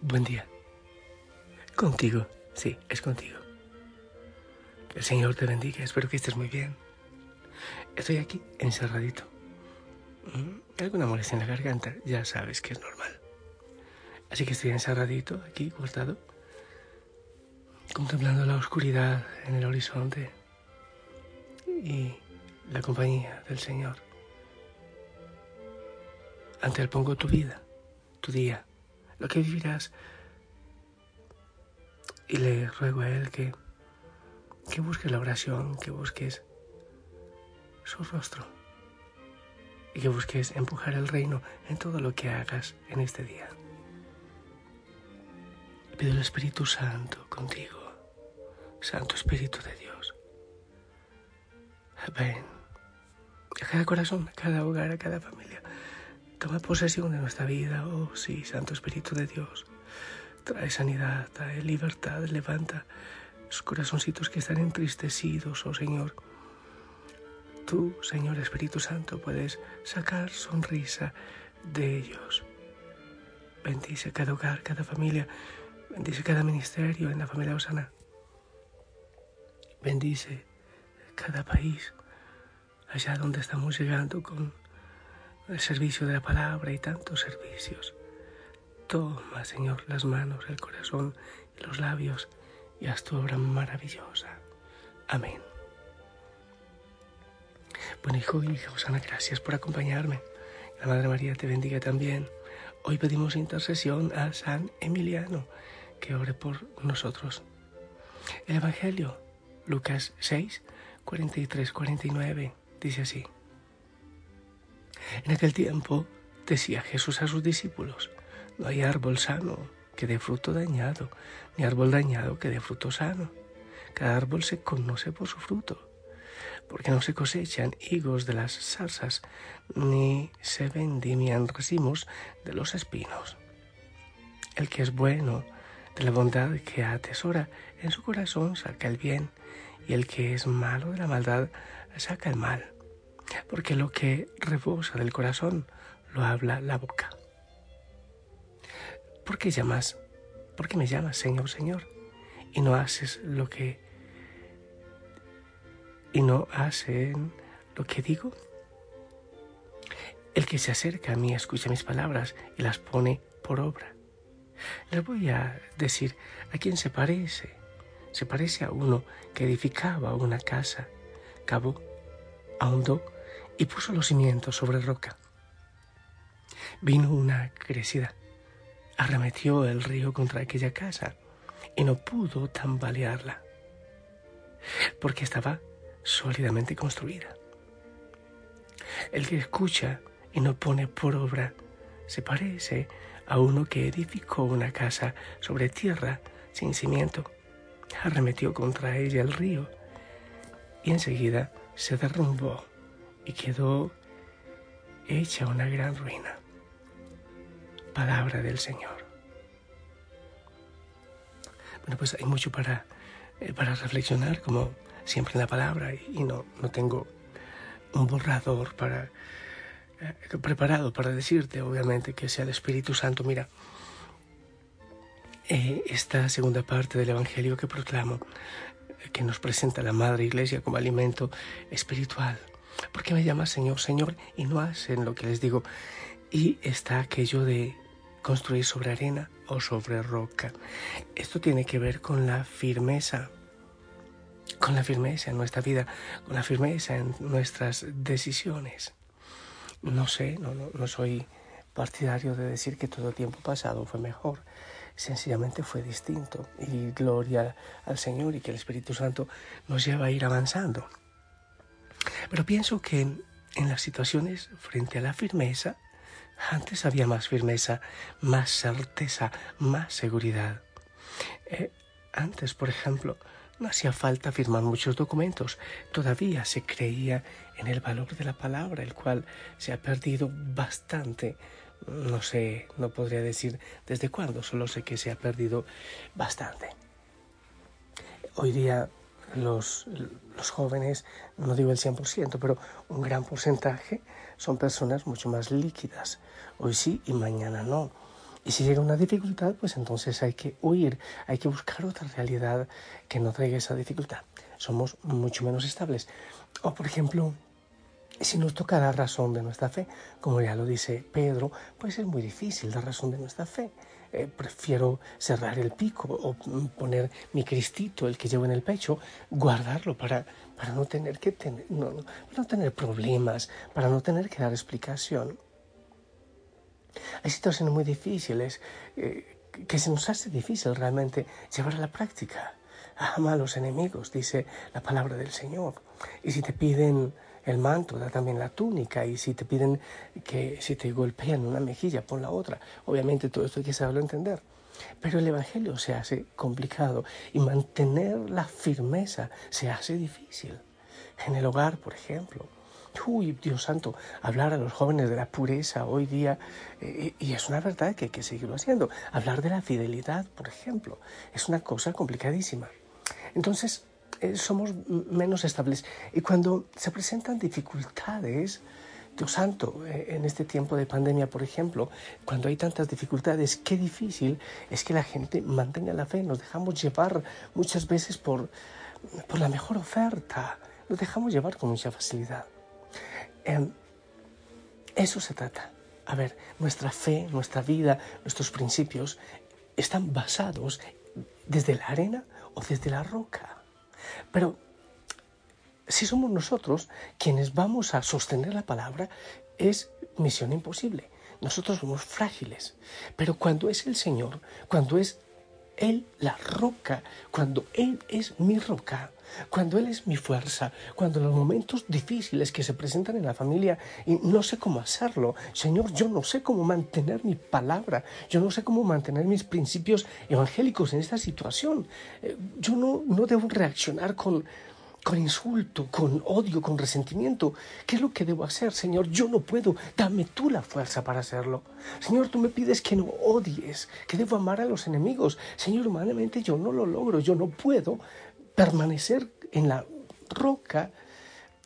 Buen día. Contigo, sí, es contigo. Que el Señor te bendiga, espero que estés muy bien. Estoy aquí encerradito. Mm, Alguna molestia en la garganta, ya sabes que es normal. Así que estoy encerradito aquí, cortado, contemplando la oscuridad en el horizonte y la compañía del Señor. Ante Él pongo tu vida, tu día, lo que vivirás. Y le ruego a Él que, que busques la oración, que busques su rostro y que busques empujar el reino en todo lo que hagas en este día. Pido el Espíritu Santo contigo, Santo Espíritu de Dios. Ven a cada corazón, a cada hogar, a cada familia. Toma posesión de nuestra vida, oh sí, Santo Espíritu de Dios. Trae sanidad, trae libertad, levanta los corazoncitos que están entristecidos, oh Señor. Tú, Señor Espíritu Santo, puedes sacar sonrisa de ellos. Bendice cada hogar, cada familia, bendice cada ministerio en la familia Osana. Bendice cada país, allá donde estamos llegando con el servicio de la palabra y tantos servicios. Toma, Señor, las manos, el corazón y los labios y haz tu obra maravillosa. Amén. Bueno, hijo y hija Osana, gracias por acompañarme. La Madre María te bendiga también. Hoy pedimos intercesión a San Emiliano, que ore por nosotros. El Evangelio, Lucas 6, 43, 49, dice así. En aquel tiempo decía Jesús a sus discípulos, no hay árbol sano que dé fruto dañado, ni árbol dañado que dé fruto sano. Cada árbol se conoce por su fruto, porque no se cosechan higos de las zarzas, ni se vendimian racimos de los espinos. El que es bueno, de la bondad que atesora en su corazón saca el bien, y el que es malo de la maldad saca el mal porque lo que rebosa del corazón lo habla la boca. ¿Por qué llamas? ¿Por qué me llamas Señor, Señor? Y no haces lo que y no hacen lo que digo. El que se acerca a mí escucha mis palabras y las pone por obra. Les voy a decir a quién se parece. Se parece a uno que edificaba una casa, cavó, ahondó y puso los cimientos sobre roca. Vino una crecida, arremetió el río contra aquella casa y no pudo tambalearla, porque estaba sólidamente construida. El que escucha y no pone por obra se parece a uno que edificó una casa sobre tierra sin cimiento, arremetió contra ella el río y enseguida se derrumbó y quedó hecha una gran ruina. Palabra del Señor. Bueno, pues hay mucho para, eh, para reflexionar, como siempre en la palabra, y no, no tengo un borrador para, eh, preparado para decirte, obviamente, que sea el Espíritu Santo. Mira, eh, esta segunda parte del Evangelio que proclamo, que nos presenta la Madre Iglesia como alimento espiritual, ¿Por qué me llamas Señor, Señor? Y no hacen lo que les digo. Y está aquello de construir sobre arena o sobre roca. Esto tiene que ver con la firmeza, con la firmeza en nuestra vida, con la firmeza en nuestras decisiones. No sé, no, no, soy partidario de decir que todo tiempo pasado fue mejor. Sencillamente fue distinto. Y gloria al Señor y que el Espíritu Santo nos lleva a ir avanzando. Pero pienso que en las situaciones frente a la firmeza, antes había más firmeza, más certeza, más seguridad. Eh, antes, por ejemplo, no hacía falta firmar muchos documentos. Todavía se creía en el valor de la palabra, el cual se ha perdido bastante. No sé, no podría decir desde cuándo, solo sé que se ha perdido bastante. Hoy día los, los jóvenes, no digo el 100%, pero un gran porcentaje son personas mucho más líquidas. Hoy sí y mañana no. Y si llega una dificultad, pues entonces hay que huir, hay que buscar otra realidad que no traiga esa dificultad. Somos mucho menos estables. O por ejemplo, si nos toca dar razón de nuestra fe, como ya lo dice Pedro, pues es muy difícil dar razón de nuestra fe. Eh, prefiero cerrar el pico o poner mi cristito, el que llevo en el pecho, guardarlo para, para no tener que tener, no, no, tener problemas, para no tener que dar explicación. Hay situaciones muy difíciles eh, que se nos hace difícil realmente llevar a la práctica. Ama a los enemigos, dice la palabra del Señor. Y si te piden el manto, da también la túnica. Y si te piden que si te golpean una mejilla, pon la otra. Obviamente todo esto hay que saberlo entender. Pero el Evangelio se hace complicado y mantener la firmeza se hace difícil. En el hogar, por ejemplo. Uy, Dios santo, hablar a los jóvenes de la pureza hoy día, eh, y es una verdad que hay que seguirlo haciendo. Hablar de la fidelidad, por ejemplo, es una cosa complicadísima. Entonces, eh, somos menos estables. Y cuando se presentan dificultades, Dios santo, eh, en este tiempo de pandemia, por ejemplo, cuando hay tantas dificultades, qué difícil es que la gente mantenga la fe. Nos dejamos llevar muchas veces por, por la mejor oferta. Nos dejamos llevar con mucha facilidad. Em, eso se trata. A ver, nuestra fe, nuestra vida, nuestros principios están basados desde la arena o desde la roca. Pero si somos nosotros quienes vamos a sostener la palabra, es misión imposible. Nosotros somos frágiles. Pero cuando es el Señor, cuando es Él la roca, cuando Él es mi roca, cuando Él es mi fuerza, cuando los momentos difíciles que se presentan en la familia y no sé cómo hacerlo, Señor, yo no sé cómo mantener mi palabra, yo no sé cómo mantener mis principios evangélicos en esta situación. Eh, yo no, no debo reaccionar con, con insulto, con odio, con resentimiento. ¿Qué es lo que debo hacer, Señor? Yo no puedo. Dame tú la fuerza para hacerlo. Señor, tú me pides que no odies, que debo amar a los enemigos. Señor, humanamente yo no lo logro, yo no puedo permanecer en la roca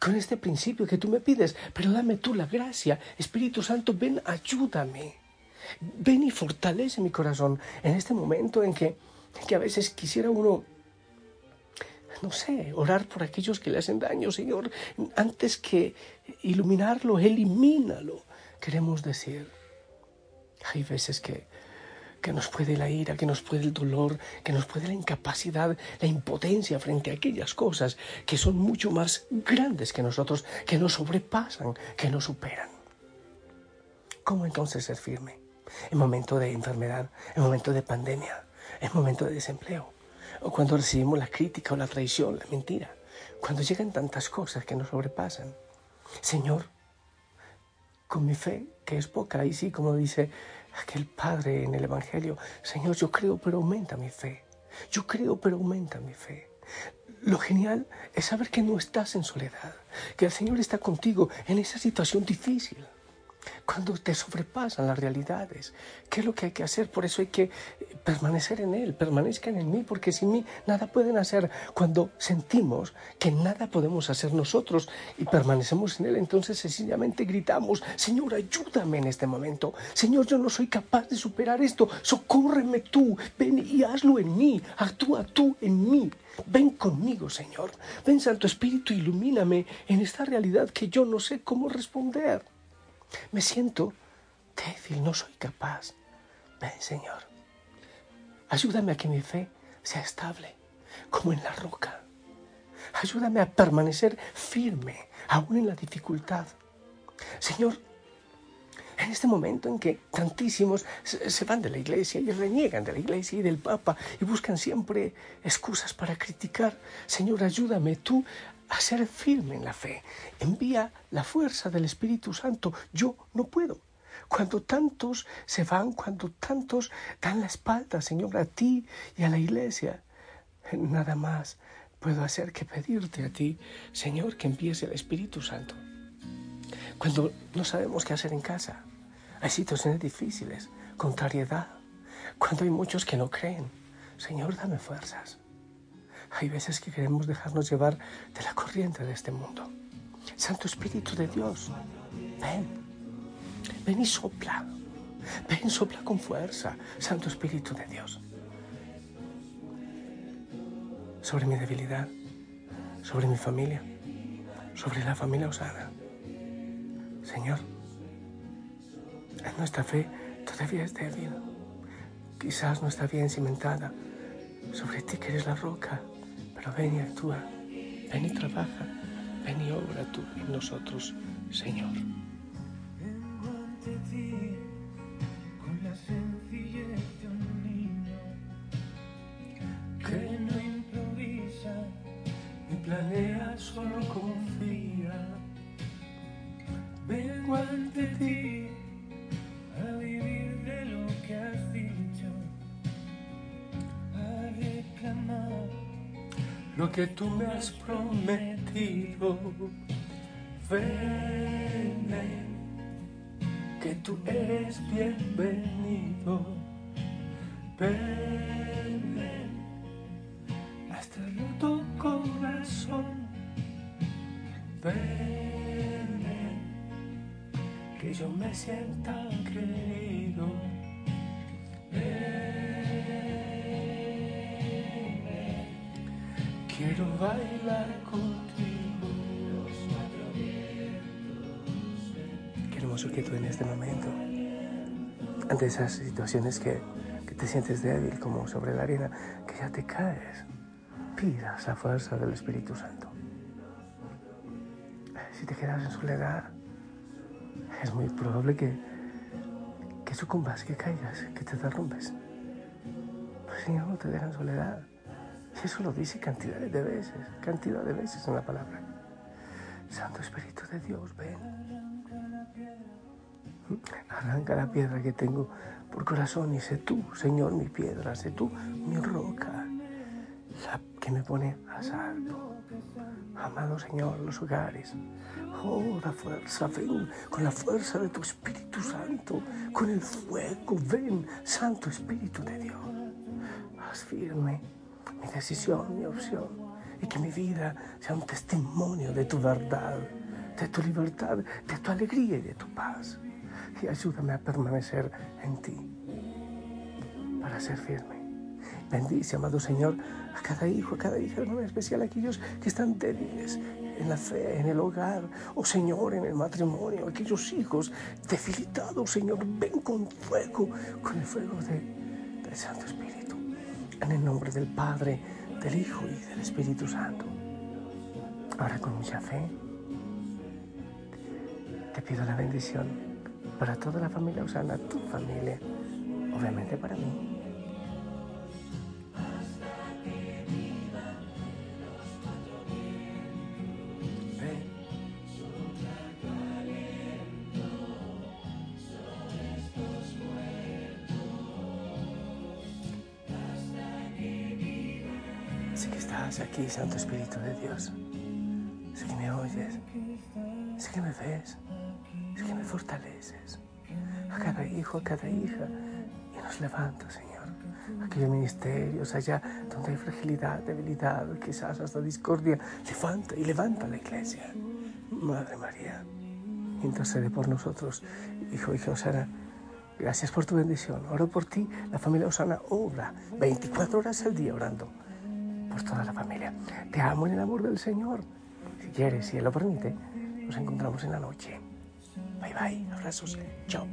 con este principio que tú me pides, pero dame tú la gracia. Espíritu Santo, ven, ayúdame. Ven y fortalece mi corazón en este momento en que, que a veces quisiera uno, no sé, orar por aquellos que le hacen daño, Señor. Antes que iluminarlo, elimínalo. Queremos decir, hay veces que que nos puede la ira, que nos puede el dolor, que nos puede la incapacidad, la impotencia frente a aquellas cosas que son mucho más grandes que nosotros, que nos sobrepasan, que nos superan. ¿Cómo entonces ser firme? En momento de enfermedad, en momento de pandemia, en momento de desempleo, o cuando recibimos la crítica o la traición, la mentira, cuando llegan tantas cosas que nos sobrepasan. Señor, con mi fe, que es poca, y sí, como dice aquel padre en el Evangelio, Señor, yo creo, pero aumenta mi fe. Yo creo, pero aumenta mi fe. Lo genial es saber que no estás en soledad, que el Señor está contigo en esa situación difícil cuando te sobrepasan las realidades. ¿Qué es lo que hay que hacer? Por eso hay que permanecer en Él, permanezcan en mí, porque sin mí nada pueden hacer. Cuando sentimos que nada podemos hacer nosotros y permanecemos en Él, entonces sencillamente gritamos, Señor, ayúdame en este momento. Señor, yo no soy capaz de superar esto. Socórreme tú, ven y hazlo en mí. Actúa tú en mí. Ven conmigo, Señor. Ven, Santo Espíritu, ilumíname en esta realidad que yo no sé cómo responder. Me siento débil, no soy capaz. Ven, Señor. Ayúdame a que mi fe sea estable, como en la roca. Ayúdame a permanecer firme, aún en la dificultad. Señor, en este momento en que tantísimos se van de la iglesia y reniegan de la iglesia y del Papa y buscan siempre excusas para criticar, Señor, ayúdame tú a ser firme en la fe. Envía la fuerza del Espíritu Santo. Yo no puedo. Cuando tantos se van, cuando tantos dan la espalda, Señor, a ti y a la iglesia, nada más puedo hacer que pedirte a ti, Señor, que envíes el Espíritu Santo. Cuando no sabemos qué hacer en casa, hay situaciones difíciles, contrariedad, cuando hay muchos que no creen, Señor, dame fuerzas. Hay veces que queremos dejarnos llevar de la corriente de este mundo. Santo Espíritu de Dios, ven, ven y sopla, ven, sopla con fuerza, Santo Espíritu de Dios. Sobre mi debilidad, sobre mi familia, sobre la familia Osana. Señor, nuestra fe todavía es débil. Quizás no está bien cimentada sobre ti que eres la roca, pero ven y actúa, ven y trabaja, ven y obra tú en nosotros, Señor. Vengo ante ti con la sencillez de un niño que no improvisa ni planea, solo confía. Vengo ante ti Lo que tú me has prometido, ven, que tú eres bienvenido. Ven, ven, a este roto corazón. Ven, que yo me sienta querido. Bailar contigo. Qué hermoso que tú en este momento, ante esas situaciones que, que te sientes débil como sobre la arena, que ya te caes, pidas la fuerza del Espíritu Santo. Si te quedas en soledad, es muy probable que, que sucumbas, que caigas, que te derrumbes. Pues Señor no te deja en soledad. Eso lo dice cantidad de veces, cantidad de veces en la palabra. Santo Espíritu de Dios, ven. Arranca la piedra que tengo por corazón y sé tú, Señor, mi piedra, sé tú, mi roca, la que me pone a salvo. Amado Señor, los hogares. Oh, la fuerza, ven con la fuerza de tu Espíritu Santo, con el fuego, ven, Santo Espíritu de Dios. Haz firme mi decisión, mi opción, y que mi vida sea un testimonio de tu verdad, de tu libertad, de tu alegría y de tu paz. Y ayúdame a permanecer en ti para ser firme. Bendice, amado Señor, a cada hijo, a cada hija, de manera especial a aquellos que están débiles en la fe, en el hogar, o Señor, en el matrimonio, aquellos hijos debilitados, Señor, ven con fuego, con el fuego de, del Santo Espíritu. En el nombre del Padre, del Hijo y del Espíritu Santo. Ahora con mucha fe, te pido la bendición para toda la familia Osana, tu familia, obviamente para mí. Santo Espíritu de Dios. Sé que me oyes. Sé que me ves. Sé que me fortaleces. A cada hijo, a cada hija. Y nos levanta, Señor. Aquellos ministerios allá donde hay fragilidad, debilidad, quizás hasta discordia. Levanta y levanta la iglesia. Madre María, intercede por nosotros, hijo y Osana. Gracias por tu bendición. Oro por ti. La familia Osana obra 24 horas al día orando toda la familia. Te amo en el amor del Señor. Si quieres, si Él lo permite, nos encontramos en la noche. Bye bye. Abrazos. Chao.